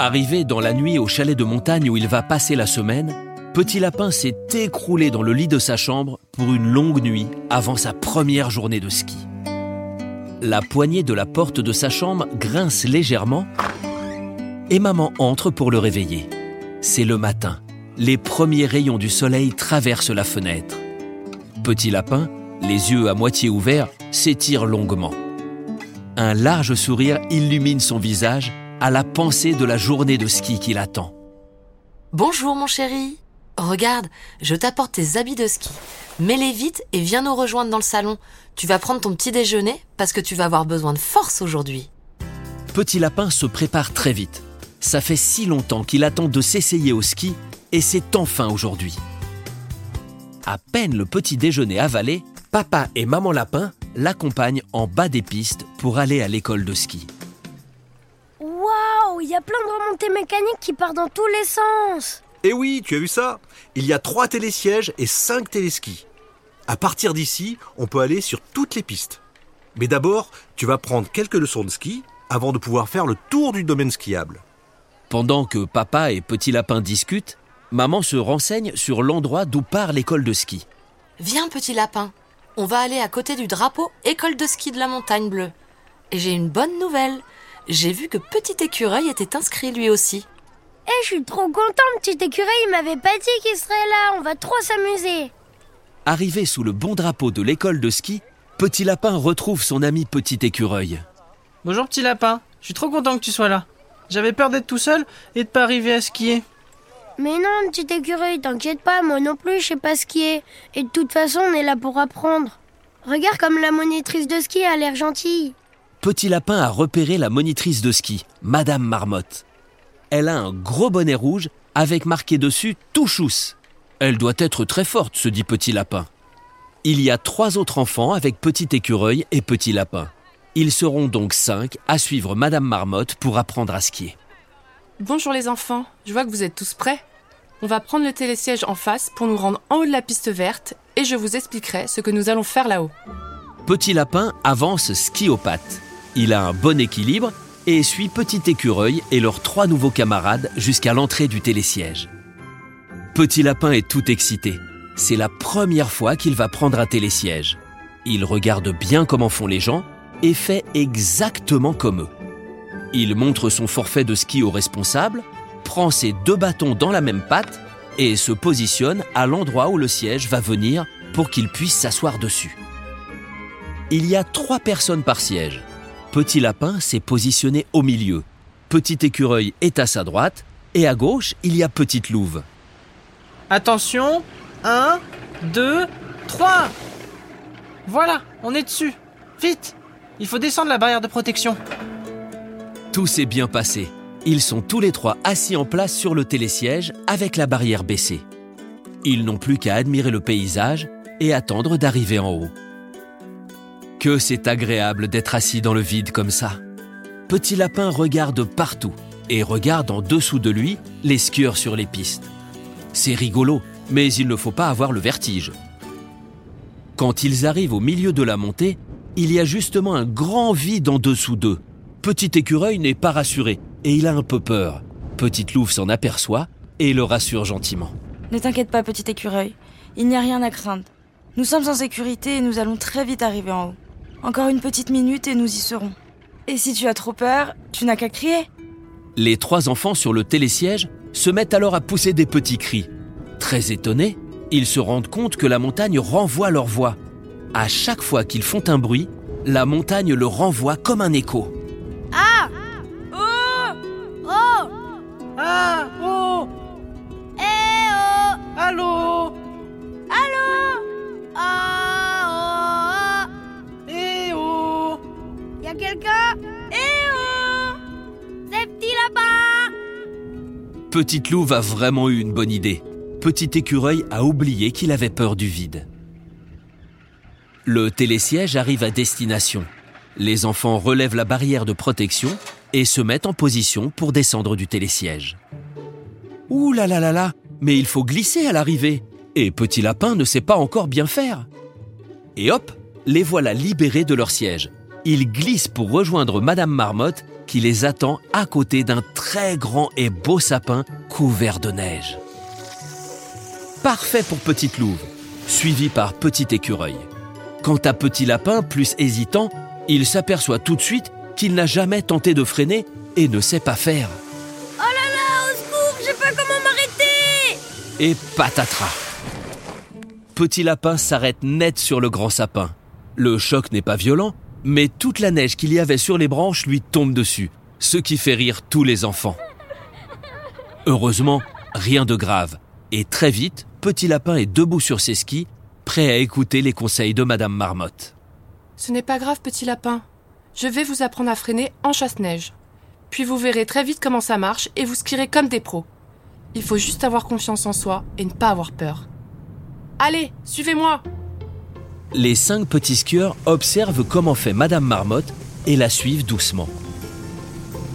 Arrivé dans la nuit au chalet de montagne où il va passer la semaine, Petit Lapin s'est écroulé dans le lit de sa chambre pour une longue nuit avant sa première journée de ski. La poignée de la porte de sa chambre grince légèrement et maman entre pour le réveiller. C'est le matin. Les premiers rayons du soleil traversent la fenêtre. Petit Lapin, les yeux à moitié ouverts, s'étire longuement. Un large sourire illumine son visage à la pensée de la journée de ski qui l'attend. Bonjour mon chéri. Regarde, je t'apporte tes habits de ski. Mets-les vite et viens nous rejoindre dans le salon. Tu vas prendre ton petit déjeuner parce que tu vas avoir besoin de force aujourd'hui. Petit Lapin se prépare très vite. Ça fait si longtemps qu'il attend de s'essayer au ski et c'est enfin aujourd'hui. À peine le petit déjeuner avalé, papa et maman Lapin l'accompagnent en bas des pistes pour aller à l'école de ski. Il y a plein de remontées mécaniques qui partent dans tous les sens. Eh oui, tu as vu ça? Il y a trois télésièges et cinq téléskis. À partir d'ici, on peut aller sur toutes les pistes. Mais d'abord, tu vas prendre quelques leçons de ski avant de pouvoir faire le tour du domaine skiable. Pendant que papa et Petit Lapin discutent, maman se renseigne sur l'endroit d'où part l'école de ski. Viens petit lapin. On va aller à côté du drapeau école de ski de la montagne bleue. Et j'ai une bonne nouvelle. J'ai vu que Petit Écureuil était inscrit lui aussi. Eh, je suis trop content, petit écureuil, il m'avait pas dit qu'il serait là, on va trop s'amuser. Arrivé sous le bon drapeau de l'école de ski, Petit Lapin retrouve son ami Petit Écureuil. Bonjour petit lapin, je suis trop content que tu sois là. J'avais peur d'être tout seul et de pas arriver à skier. Mais non, petit écureuil, t'inquiète pas, moi non plus, je sais pas skier. Et de toute façon, on est là pour apprendre. Regarde comme la monitrice de ski a l'air gentille. Petit Lapin a repéré la monitrice de ski, Madame Marmotte. Elle a un gros bonnet rouge avec marqué dessus Touchous. Elle doit être très forte, se dit Petit Lapin. Il y a trois autres enfants avec Petit Écureuil et Petit Lapin. Ils seront donc cinq à suivre Madame Marmotte pour apprendre à skier. Bonjour les enfants, je vois que vous êtes tous prêts. On va prendre le télésiège en face pour nous rendre en haut de la piste verte et je vous expliquerai ce que nous allons faire là-haut. Petit Lapin avance ski aux pattes. Il a un bon équilibre et suit Petit Écureuil et leurs trois nouveaux camarades jusqu'à l'entrée du télésiège. Petit Lapin est tout excité. C'est la première fois qu'il va prendre un télésiège. Il regarde bien comment font les gens et fait exactement comme eux. Il montre son forfait de ski au responsable, prend ses deux bâtons dans la même patte et se positionne à l'endroit où le siège va venir pour qu'il puisse s'asseoir dessus. Il y a trois personnes par siège. Petit Lapin s'est positionné au milieu. Petit Écureuil est à sa droite et à gauche, il y a Petite Louve. Attention, 1, 2, 3 Voilà, on est dessus. Vite Il faut descendre la barrière de protection. Tout s'est bien passé. Ils sont tous les trois assis en place sur le télésiège avec la barrière baissée. Ils n'ont plus qu'à admirer le paysage et attendre d'arriver en haut. Que c'est agréable d'être assis dans le vide comme ça. Petit Lapin regarde partout et regarde en dessous de lui les skieurs sur les pistes. C'est rigolo, mais il ne faut pas avoir le vertige. Quand ils arrivent au milieu de la montée, il y a justement un grand vide en dessous d'eux. Petit écureuil n'est pas rassuré et il a un peu peur. Petite louve s'en aperçoit et le rassure gentiment. Ne t'inquiète pas, petit écureuil. Il n'y a rien à craindre. Nous sommes en sécurité et nous allons très vite arriver en haut. Encore une petite minute et nous y serons. Et si tu as trop peur, tu n'as qu'à crier. Les trois enfants sur le télésiège se mettent alors à pousser des petits cris. Très étonnés, ils se rendent compte que la montagne renvoie leur voix. À chaque fois qu'ils font un bruit, la montagne le renvoie comme un écho. Petite Louve a vraiment eu une bonne idée. Petit écureuil a oublié qu'il avait peur du vide. Le télésiège arrive à destination. Les enfants relèvent la barrière de protection et se mettent en position pour descendre du télésiège. Ouh là là là là, mais il faut glisser à l'arrivée. Et Petit Lapin ne sait pas encore bien faire. Et hop, les voilà libérés de leur siège. Ils glissent pour rejoindre Madame Marmotte qui les attend à côté d'un très grand et beau sapin couvert de neige. Parfait pour Petite Louve, suivi par Petit Écureuil. Quant à Petit Lapin, plus hésitant, il s'aperçoit tout de suite qu'il n'a jamais tenté de freiner et ne sait pas faire. Oh là là, au secours, je sais pas comment m'arrêter Et patatras Petit Lapin s'arrête net sur le grand sapin. Le choc n'est pas violent, mais toute la neige qu'il y avait sur les branches lui tombe dessus, ce qui fait rire tous les enfants. Heureusement, rien de grave. Et très vite, Petit Lapin est debout sur ses skis, prêt à écouter les conseils de Madame Marmotte. Ce n'est pas grave, petit lapin. Je vais vous apprendre à freiner en chasse-neige. Puis vous verrez très vite comment ça marche et vous skierez comme des pros. Il faut juste avoir confiance en soi et ne pas avoir peur. Allez, suivez-moi Les cinq petits skieurs observent comment fait Madame Marmotte et la suivent doucement.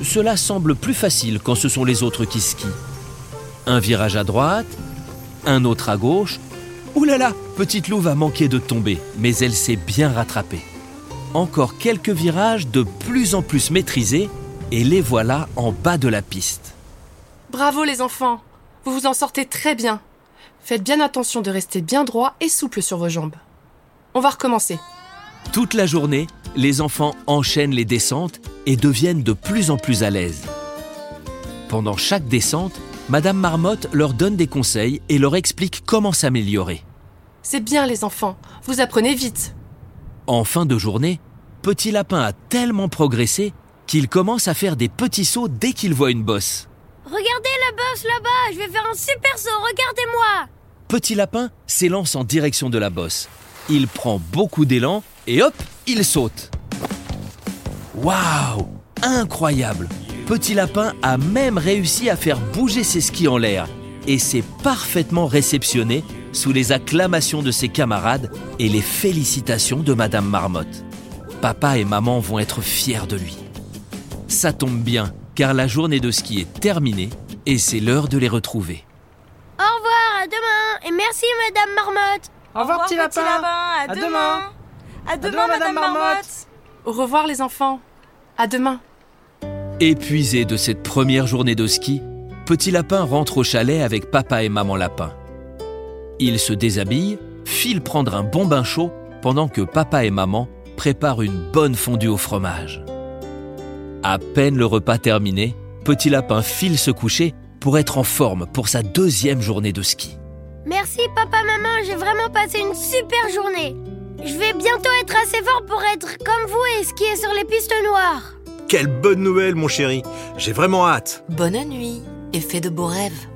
Cela semble plus facile quand ce sont les autres qui skient. Un virage à droite, un autre à gauche. Ouh là là, Petite Louve a manqué de tomber, mais elle s'est bien rattrapée. Encore quelques virages de plus en plus maîtrisés et les voilà en bas de la piste. Bravo les enfants Vous vous en sortez très bien. Faites bien attention de rester bien droit et souple sur vos jambes. On va recommencer. Toute la journée, les enfants enchaînent les descentes et deviennent de plus en plus à l'aise. Pendant chaque descente, Madame Marmotte leur donne des conseils et leur explique comment s'améliorer. C'est bien les enfants, vous apprenez vite. En fin de journée, Petit Lapin a tellement progressé qu'il commence à faire des petits sauts dès qu'il voit une bosse. Regardez la bosse là-bas, je vais faire un super saut, regardez-moi Petit Lapin s'élance en direction de la bosse. Il prend beaucoup d'élan et hop, il saute. Waouh Incroyable Petit Lapin a même réussi à faire bouger ses skis en l'air et s'est parfaitement réceptionné sous les acclamations de ses camarades et les félicitations de Madame Marmotte. Papa et maman vont être fiers de lui. Ça tombe bien, car la journée de ski est terminée et c'est l'heure de les retrouver. Au revoir, à demain, et merci Madame Marmotte Au revoir, petit lapin. À, À demain. demain. À demain, demain, Madame Madame Marmotte. Marmotte. Au revoir les enfants. À demain. Épuisé de cette première journée de ski, Petit Lapin rentre au chalet avec papa et maman Lapin. Il se déshabille, file prendre un bon bain chaud pendant que papa et maman préparent une bonne fondue au fromage. À peine le repas terminé, Petit Lapin file se coucher pour être en forme pour sa deuxième journée de ski. Merci papa, maman, j'ai vraiment passé une super journée Je vais bientôt être assez fort pour être comme vous et skier sur les pistes noires Quelle bonne nouvelle, mon chéri. J'ai vraiment hâte. Bonne nuit et fais de beaux rêves.